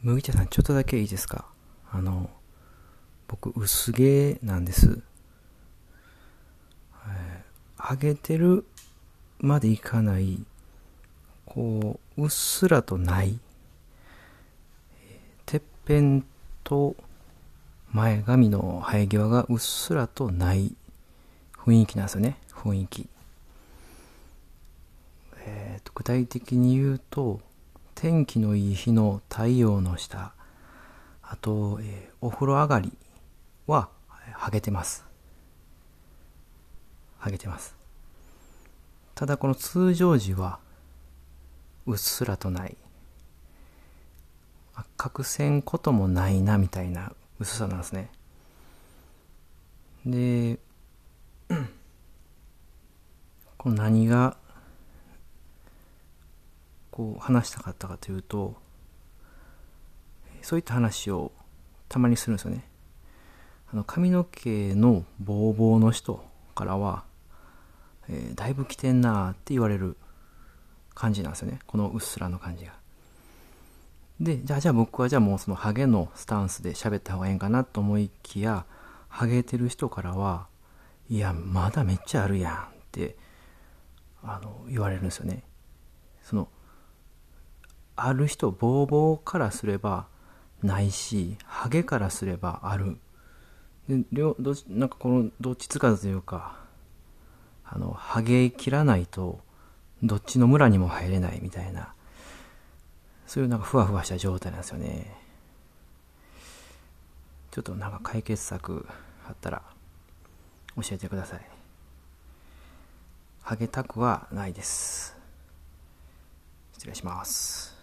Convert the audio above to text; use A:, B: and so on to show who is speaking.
A: 麦茶さん、ちょっとだけいいですか？あの、僕、薄毛なんです。えー、ハゲてるまでいかない、こう、うっすらとない、てっぺんと前髪の生え際がうっすらとない雰囲気なんですよね、雰囲気。えーと具体的に言うと、天気のいい日の太陽の下、あと、えー、お風呂上がりは、ハゲてます。ハゲてます。ただこの通常時は、うっすらとない。隠せんこともないな、みたいな薄さなんですね。で、この何がこう話したかったかというとそういった話をたまにするんですよね。あの髪の毛のボーボーの人からは、えー、だいぶ来てんなって言われる感じなんですよね。このうっすらの感じが。でじゃあじゃあ僕はじゃあもうそのハゲのスタンスで喋った方がええんかなと思いきやハゲてる人からはいやまだめっちゃあるやんってあの言われるんですよね。そのある人ボーボーからすればないしハゲからすればある。で両どなんかこのどっちつかずというかあのハゲ切らないとどっちの村にも入れないみたいな。そういうなんかふわふわした状態なんですよね。ちょっとなんか解決策あったら教えてください。ハゲたくはないです。失礼します。